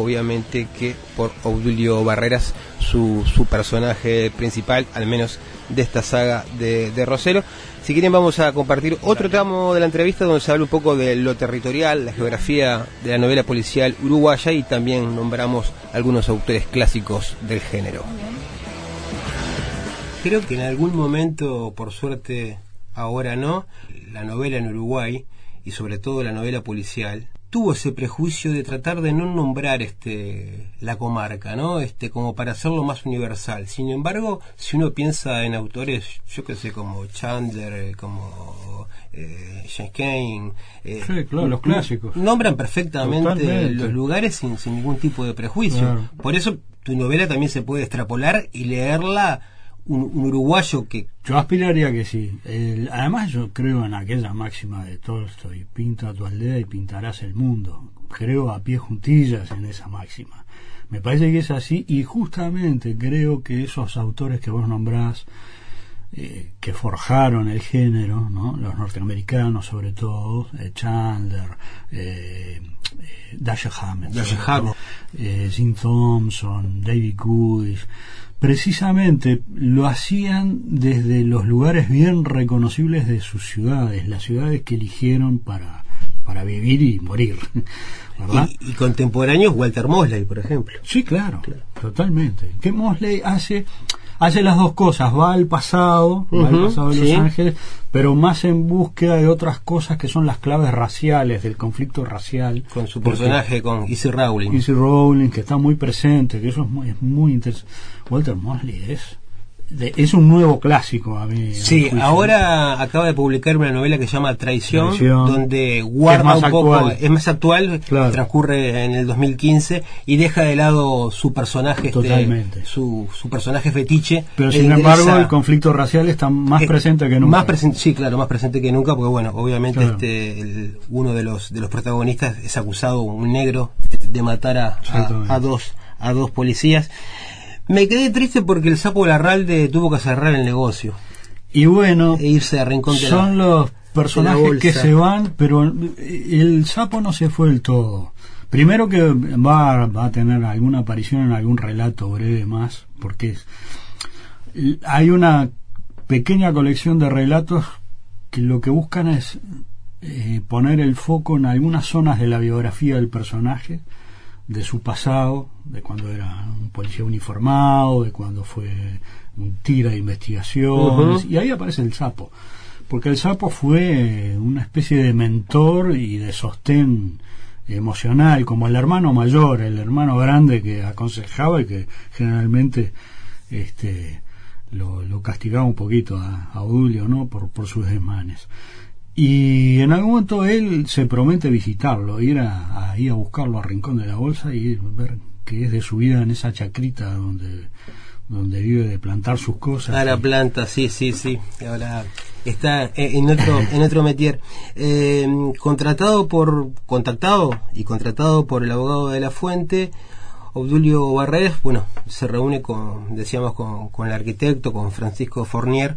obviamente que por Obdulio Barreras, su, su personaje principal, al menos de esta saga de, de Rosero. Si quieren vamos a compartir otro tramo de la entrevista donde se habla un poco de lo territorial, la geografía de la novela policial uruguaya y también nombramos algunos autores clásicos del género. Creo que en algún momento, por suerte, ahora no, la novela en Uruguay y sobre todo la novela policial tuvo ese prejuicio de tratar de no nombrar este la comarca, ¿no? Este como para hacerlo más universal. Sin embargo, si uno piensa en autores, yo que sé, como Chandler, como eh, James eh, Sí, claro, los clásicos. nombran perfectamente Totalmente. los lugares sin, sin ningún tipo de prejuicio. Claro. Por eso tu novela también se puede extrapolar y leerla un, un uruguayo que Yo aspiraría que sí. El- además yo creo en aquella máxima de Tolstoy, pinta tu aldea y pintarás el mundo. Creo a pie juntillas en esa máxima. Me parece que es así y justamente creo que esos autores que vos nombrás, eh, que forjaron el género, ¿no? los norteamericanos sobre todo, eh, Chandler, eh, eh, Dashiell Hammett, todo, Hammett. Jim Thompson, David Goodish, precisamente lo hacían desde los lugares bien reconocibles de sus ciudades, las ciudades que eligieron para, para vivir y morir. ¿verdad? y, y contemporáneos Walter Mosley, por ejemplo. Sí, claro, totalmente. Que Mosley hace hace las dos cosas, va al pasado, va al pasado de Los sí. Ángeles, pero más en búsqueda de otras cosas que son las claves raciales, del conflicto racial. Con su personaje, con Easy Rowling. Easy Rowling, que está muy presente, que eso es muy, es muy interesante. Walter Mosley es de- es un nuevo clásico a mí. Sí, ahora acaba de publicar una novela que se llama Traición, Traición. donde guarda un poco, actual. es más actual, transcurre en el 2015 y deja de lado su personaje, este, su, su personaje fetiche. Pero Le sin interesa- embargo el conflicto racial está más Eh, presente que nunca. Más presente, sí, claro, más presente que nunca, porque bueno, obviamente Claro. este el- uno de los de los protagonistas es acusado, un negro, de matar a, a dos a dos policías. Me quedé triste porque el sapo Larralde tuvo que cerrar el negocio. Y bueno, e irse a Rincón de la- son los personajes que se van, pero el sapo no se fue del todo. Primero que va, va a tener alguna aparición en algún relato breve más, porque es- hay una pequeña colección de relatos que lo que buscan es eh, poner el foco en algunas zonas de la biografía del personaje, de su pasado, de cuando era un policía uniformado, de cuando fue un tira de investigaciones, y ahí aparece el sapo, porque el sapo fue una especie de mentor y de sostén emocional, como el hermano mayor, el hermano grande que aconsejaba y que generalmente este lo, lo castigaba un poquito a, a Odulio, ¿no? Por, por sus desmanes. Y en algún momento él se promete visitarlo, ir a, ahí a buscarlo a Rincón de la Bolsa y ver qué es de su vida en esa chacrita donde, donde vive de plantar sus cosas. A la planta, sí, sí, sí. Ahora está en en otro, en otro metier. Eh, contratado por, contactado y contratado por el abogado de la fuente, Obdulio Barreras, bueno, se reúne con, decíamos, con, con el arquitecto, con Francisco Fornier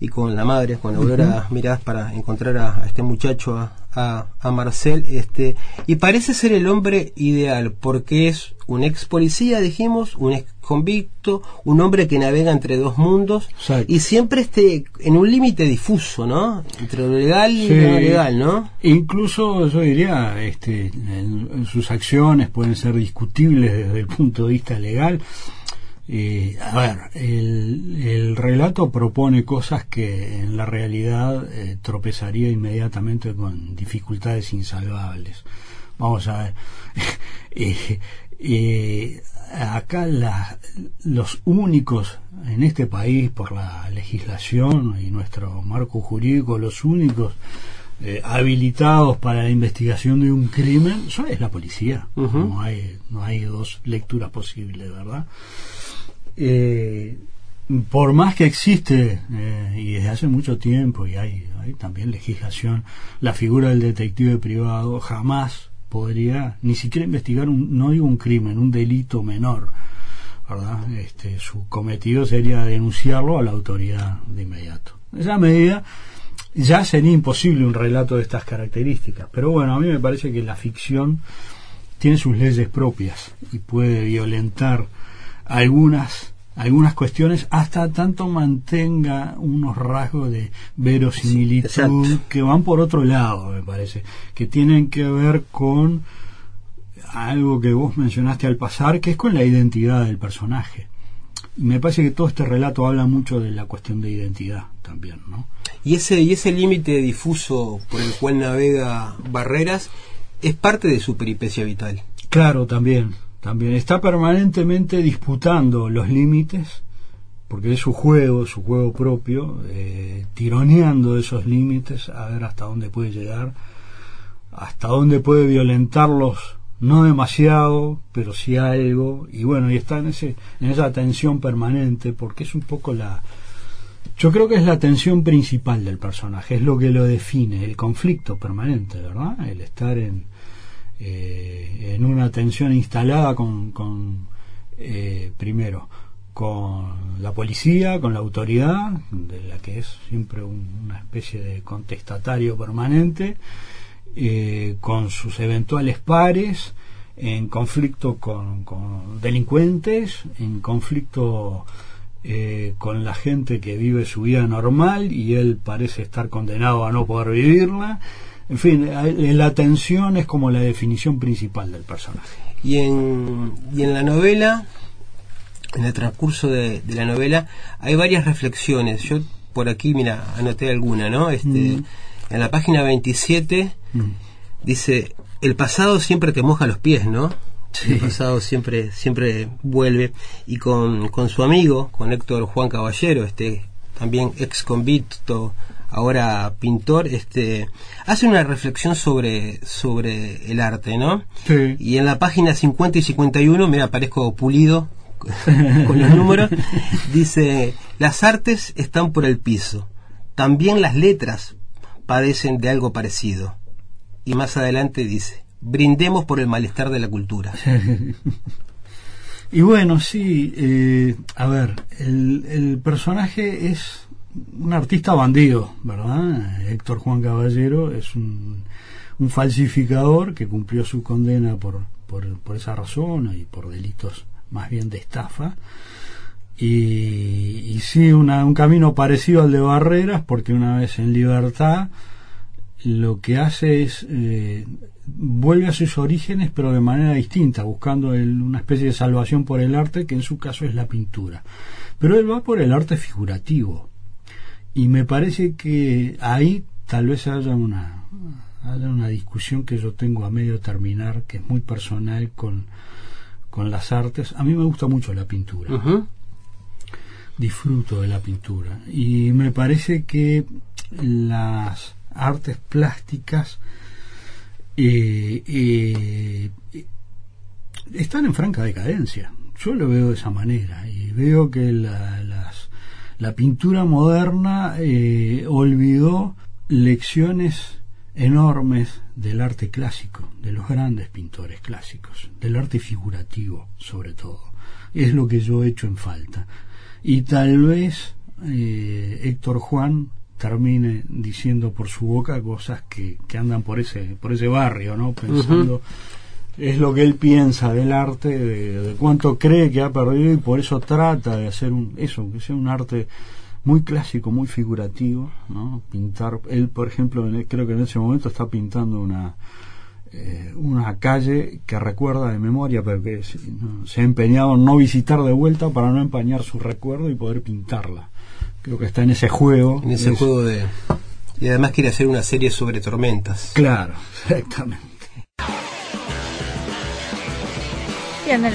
y con la madre, con Aurora. Mirás, para encontrar a, a este muchacho, a, a, a Marcel, este, y parece ser el hombre ideal, porque es un ex policía, dijimos, un ex convicto, un hombre que navega entre dos mundos, y siempre este, en un límite difuso, ¿no? Entre lo legal y Sí. lo no legal, ¿no? Incluso yo diría, este, en- en sus acciones pueden ser discutibles desde el punto de vista legal. Eh, a ver, el, el relato propone cosas que en la realidad eh, tropezaría inmediatamente con dificultades insalvables. Vamos a ver. Eh, eh, acá la- los únicos en este país por la legislación y nuestro marco jurídico, los únicos eh, habilitados para la investigación de un crimen son es la policía. No hay no hay dos lecturas posibles, ¿verdad? Eh, por más que existe eh, y desde hace mucho tiempo y hay, también legislación, la figura del detective privado jamás podría ni siquiera investigar un, no digo un crimen, un delito menor, ¿verdad? Este, su cometido sería denunciarlo a la autoridad de inmediato. En esa medida ya sería imposible un relato de estas características, pero bueno, a mí me parece que la ficción tiene sus leyes propias y puede violentar algunas algunas cuestiones hasta tanto mantenga unos rasgos de verosimilitud que van por otro lado, me parece, que tienen que ver con algo que vos mencionaste al pasar, que es con la identidad del personaje. Me parece que todo este relato habla mucho de la cuestión de identidad también, ¿no? Y ese, y ese límite difuso por el cual navega Barreras es parte de su peripecia vital. Claro, también, también. Está permanentemente disputando los límites, porque es su juego, su juego propio, eh, tironeando esos límites, a ver hasta dónde puede llegar, hasta dónde puede violentarlos, no demasiado, pero sí algo, y bueno, y está en, ese, en esa tensión permanente, porque es un poco la... Yo creo que es la tensión principal del personaje, es lo que lo define, el conflicto permanente, ¿verdad? El estar en, eh, en una tensión instalada con, con eh, primero con la policía, con la autoridad, de la que es siempre un- una especie de contestatario permanente, eh, con sus eventuales pares, en conflicto con, con delincuentes, en conflicto eh, con la gente que vive su vida normal y él parece estar condenado a no poder vivirla. En fin, eh, la tensión es como la definición principal del personaje. Y en, y en la novela, en el transcurso de, de la novela, hay varias reflexiones. Yo por aquí, mira, anoté alguna, ¿no? Este, Mm. En la página 27 dice, el pasado siempre te moja los pies, ¿no? El pasado siempre, siempre vuelve. Y con, con su amigo, con Héctor Juan Caballero, este también ex convicto, ahora pintor, este hace una reflexión sobre, sobre el arte, ¿no? Sí. Y en la página 50 y 51, mira, aparezco pulido con los números, dice, las artes están por el piso, también las letras padecen de algo parecido. Y más adelante dice, brindemos por el malestar de la cultura. Y bueno, sí, eh, a ver, el, el personaje es un artista bandido, ¿verdad? Héctor Juan Caballero es un, falsificador que cumplió su condena por, por, esa razón y por delitos más bien de estafa. Y, y sí, un camino parecido al de Barreras, porque una vez en libertad lo que hace es eh, vuelve a sus orígenes pero de manera distinta buscando el- una especie de salvación por el arte que en su caso es la pintura pero él va por el arte figurativo y me parece que ahí tal vez haya una haya una discusión que yo tengo a medio terminar que es muy personal con con las artes. A mí me gusta mucho la pintura. Disfruto de la pintura. Y me parece que las artes plásticas eh, eh, están en franca decadencia. Yo lo veo de esa manera y veo que la, las- la pintura moderna eh, olvidó lecciones enormes del arte clásico, de los grandes pintores clásicos, del arte figurativo sobre todo. Es lo que yo he hecho en falta. Y tal vez eh, Héctor Juan termine diciendo por su boca cosas que, que andan por ese por ese barrio, ¿no? Pensando es lo que él piensa del arte, de, de cuánto cree que ha perdido y por eso trata de hacer un eso, que sea un arte muy clásico, muy figurativo, ¿no? Pintar, él por ejemplo, en- creo que en ese momento está pintando una eh, una calle que recuerda de memoria, pero que se, no, se ha empeñado en no visitar de vuelta para no empañar su recuerdo y poder pintarla. Creo que está en ese juego. En ese Es- juego de... Y además quiere hacer una serie sobre tormentas. Claro, exactamente.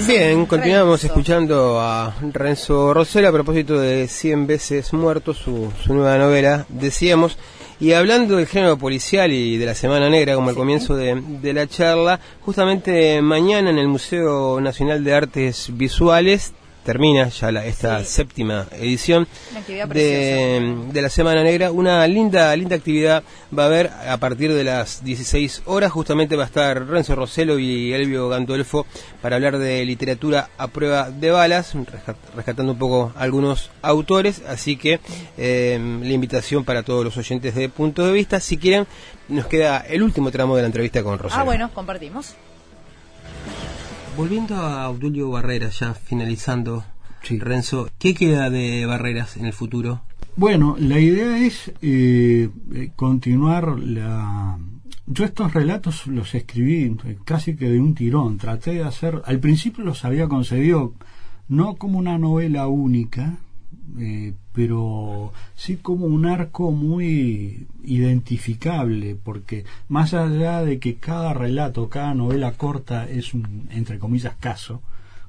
Bien, continuamos Renzo. escuchando a Renzo Rosell a propósito de 100 veces muerto, su, su nueva novela, decíamos, y hablando del género policial y de la Semana Negra, como al comienzo de, de la charla, justamente mañana en el Museo Nacional de Artes Visuales termina ya la- esta séptima edición de, de la Semana Negra. Una linda, linda actividad va a haber a partir de las 16 horas. Justamente va a estar Renzo Roselo y Elvio Gandolfo para hablar de literatura a prueba de balas, rescat- rescatando un poco algunos autores. Así que eh, la invitación para todos los oyentes de punto de vista. Si quieren, nos queda el último tramo de la entrevista con Roselo. Ah, bueno, compartimos. Volviendo a Audulio Barreras, ya finalizando, Renzo, ¿qué queda de Barreras en el futuro? Bueno, la idea es eh, eh, continuar la... Yo estos relatos los escribí eh, casi que de un tirón. Traté de hacer... Al principio los había concebido no como una novela única, eh, pero sí como un arco muy identificable, porque más allá de que cada relato, cada novela corta es un, entre comillas, caso,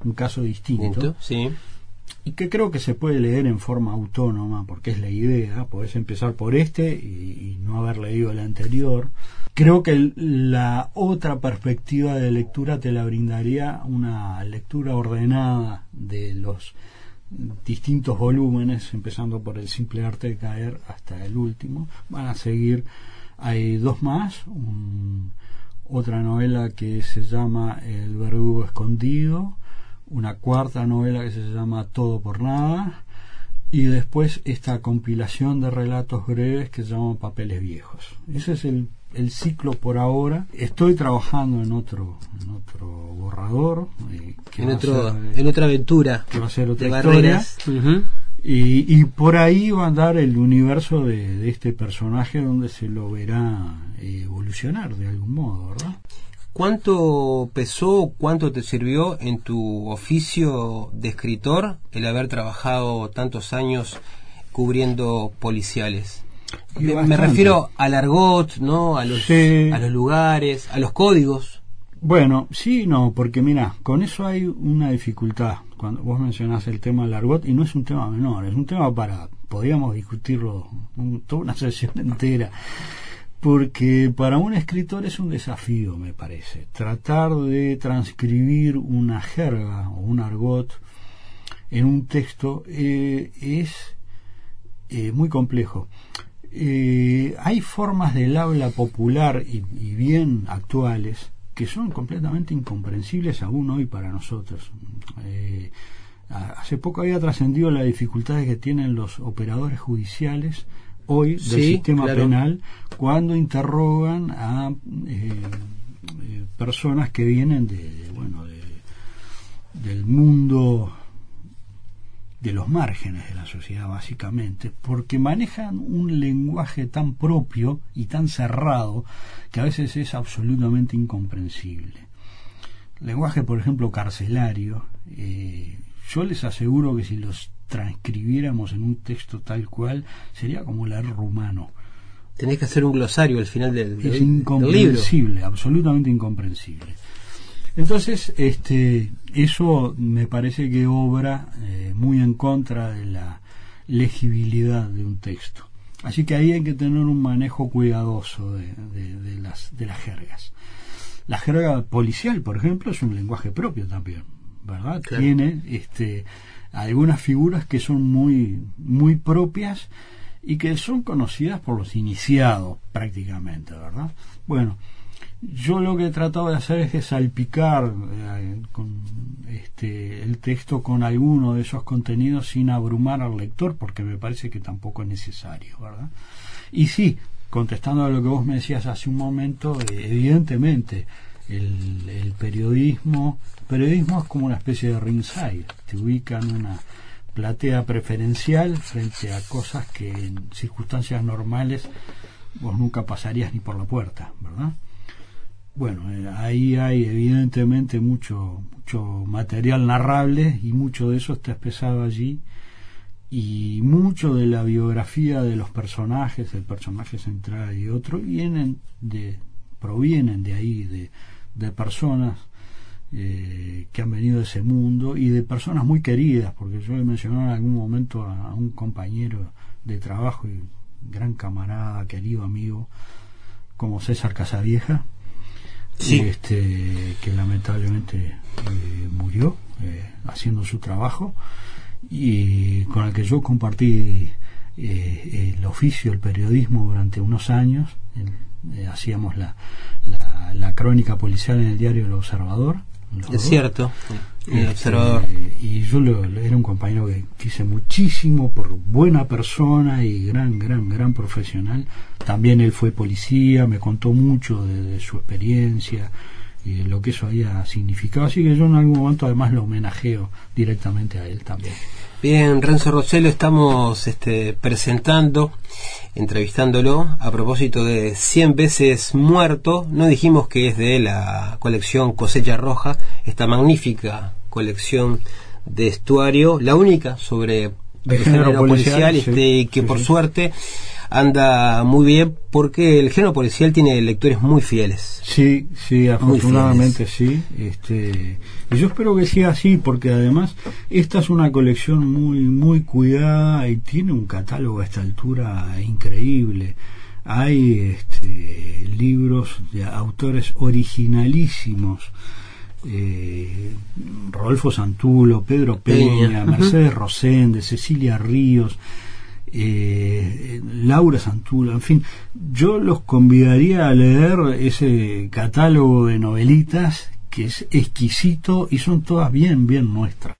un caso distinto, Sí. y que creo que se puede leer en forma autónoma, porque es la idea, podés empezar por este y, y no haber leído el anterior. Creo que la otra perspectiva de lectura te la brindaría una lectura ordenada de los distintos volúmenes, empezando por el simple arte de caer hasta el último. Van a seguir, hay dos más, un- otra novela que se llama El verdugo escondido, una cuarta novela que se llama Todo por nada, y después esta compilación de relatos breves que se llaman Papeles Viejos. Ese es el, el ciclo por ahora. Estoy trabajando en otro, en otro borrador. eh, que En, otro, ser, en otra aventura que va a ser otra de historia. Barreras. Ujú. Y, y por ahí va a andar el universo de, de este personaje donde se lo verá eh, evolucionar de algún modo, ¿verdad? ¿Cuánto pesó, cuánto te sirvió en tu oficio de escritor el haber trabajado tantos años cubriendo policiales? Me, refiero al argot, ¿no? A los, Sí. a los lugares, a los códigos. Bueno, sí, no, porque mira, con eso hay una dificultad. Cuando vos mencionás el tema del argot, y no es un tema menor, es un tema para, podríamos discutirlo un- toda una sesión entera, porque para un escritor es un desafío, me parece, tratar de transcribir una jerga o un argot en un texto eh, es eh, muy complejo. Eh, hay formas del habla popular y, y bien actuales que son completamente incomprensibles aún hoy para nosotros. Eh, hace poco había trascendido las dificultades que tienen los operadores judiciales hoy del Sí, sistema claro. penal cuando interrogan a eh, eh, personas que vienen de, de, bueno de, del mundo de los márgenes de la sociedad básicamente, porque manejan un lenguaje tan propio y tan cerrado que a veces es absolutamente incomprensible. Lenguaje, por ejemplo, carcelario, eh, yo les aseguro que si los transcribiéramos en un texto tal cual, sería como leer rumano. Tenés que hacer un glosario al final del, del- Es del libro. incomprensible, absolutamente incomprensible. Entonces, este, eso me parece que obra eh, muy en contra de la legibilidad de un texto. Así que ahí hay que tener un manejo cuidadoso de, de- de las, de las jergas. La jerga policial, por ejemplo, es un lenguaje propio también, ¿verdad? Claro. Tiene este, algunas figuras que son muy, muy propias y que son conocidas por los iniciados prácticamente, ¿verdad? Bueno, yo lo que he tratado de hacer es de salpicar eh, con este, el texto con alguno de esos contenidos sin abrumar al lector, porque me parece que tampoco es necesario, ¿verdad? Y sí, contestando a lo que vos me decías hace un momento, eh, evidentemente el, el periodismo, periodismo es como una especie de ringside, te ubican una platea preferencial frente a cosas que en circunstancias normales vos nunca pasarías ni por la puerta, ¿verdad? Bueno, eh, ahí hay evidentemente mucho, mucho material narrable y mucho de eso está expresado allí. Y mucho de la biografía de los personajes, el personaje central y otro, vienen de, provienen de ahí, de, de personas eh, que han venido de ese mundo y de personas muy queridas, porque yo he mencionado en algún momento a, a un compañero de trabajo y gran camarada, querido amigo, como César Casavieja, Sí. este, que lamentablemente eh, murió eh, haciendo su trabajo y con el que yo compartí eh, el oficio, el periodismo durante unos años. Eh, hacíamos la, la, la crónica policial en el diario El Observador. Es cierto, el Este, observador. Y yo lo- era un compañero que quise muchísimo por buena persona y gran, gran, gran profesional. También él fue policía, me contó mucho de, de su experiencia y lo que eso había significado. Así que yo en algún momento además lo homenajeo directamente a él también. Bien, Renzo Rossello, estamos este, presentando, entrevistándolo a propósito de 100 veces muerto. No dijimos que es de la colección Cosecha Roja, esta magnífica colección de estuario, la única sobre De el género policial, este, que sí, por sí. suerte anda muy bien porque el género policial tiene lectores muy fieles. Sí, sí, afortunadamente sí. Este, y yo espero que sea así, porque además esta es una colección muy, muy cuidada y tiene un catálogo a esta altura increíble. Hay este, libros de autores originalísimos. Eh, Rodolfo Santulo, Pedro Peña, Peña, Mercedes. Rosende, Cecilia Ríos, eh, Laura Santulo, en fin, yo los convidaría a leer ese catálogo de novelitas que es exquisito y son todas bien, bien nuestras.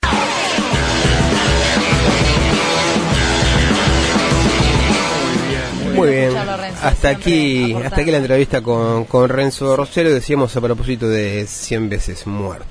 Muy bien. Hasta aquí, hasta aquí la entrevista con, con Renzo Rosero. Decíamos a propósito de 100 veces muerto.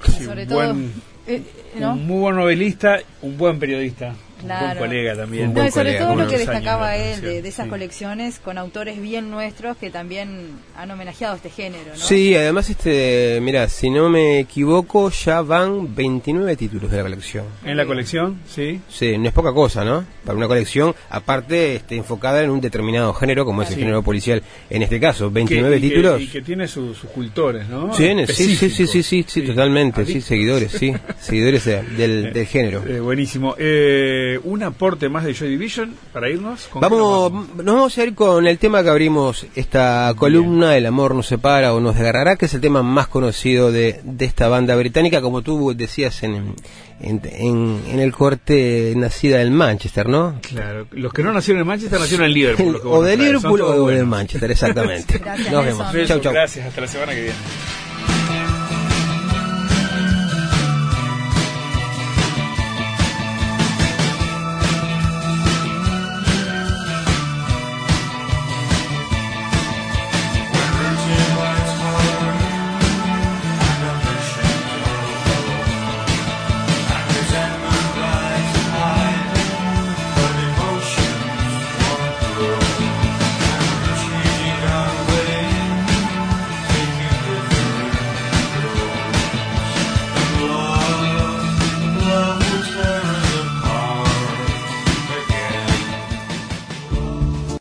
Buen- eh, ¿no? Un muy buen novelista, un buen periodista, un Claro. buen colega también. Un buen sobre colega, todo lo que destacaba de él de, esas sí. colecciones con autores bien nuestros que también han homenajeado este género, ¿no? Sí, además, este, mira, si no me equivoco, ya van 29 títulos de la colección. En la colección, sí. Sí, no es poca cosa, ¿no? Para una colección, aparte, este, enfocada en un determinado género, como es el Sí. género policial. En este caso, 29 Que- y que- títulos. y que tiene sus, sus cultores, ¿no? Sí, sí, sí, sí, sí, sí, totalmente, sí, seguidores, sí, seguidores de- del, del género. Eh, buenísimo. Eh, un aporte más de Joy Division para irnos. ¿Con nos Vamos, nos vamos a ir con el tema que abrimos esta columna, El amor nos separa o nos desgarrará, que es el tema más conocido de, de esta banda británica, como tú decías en, en, en- en el corte nacida en Manchester, ¿no? Claro, los que no nacieron en Manchester nacieron en Liverpool. los que o de Liverpool o de. Manchester, exactamente. Gracias, Nos vemos. Chau, chau. Gracias, hasta la semana que viene.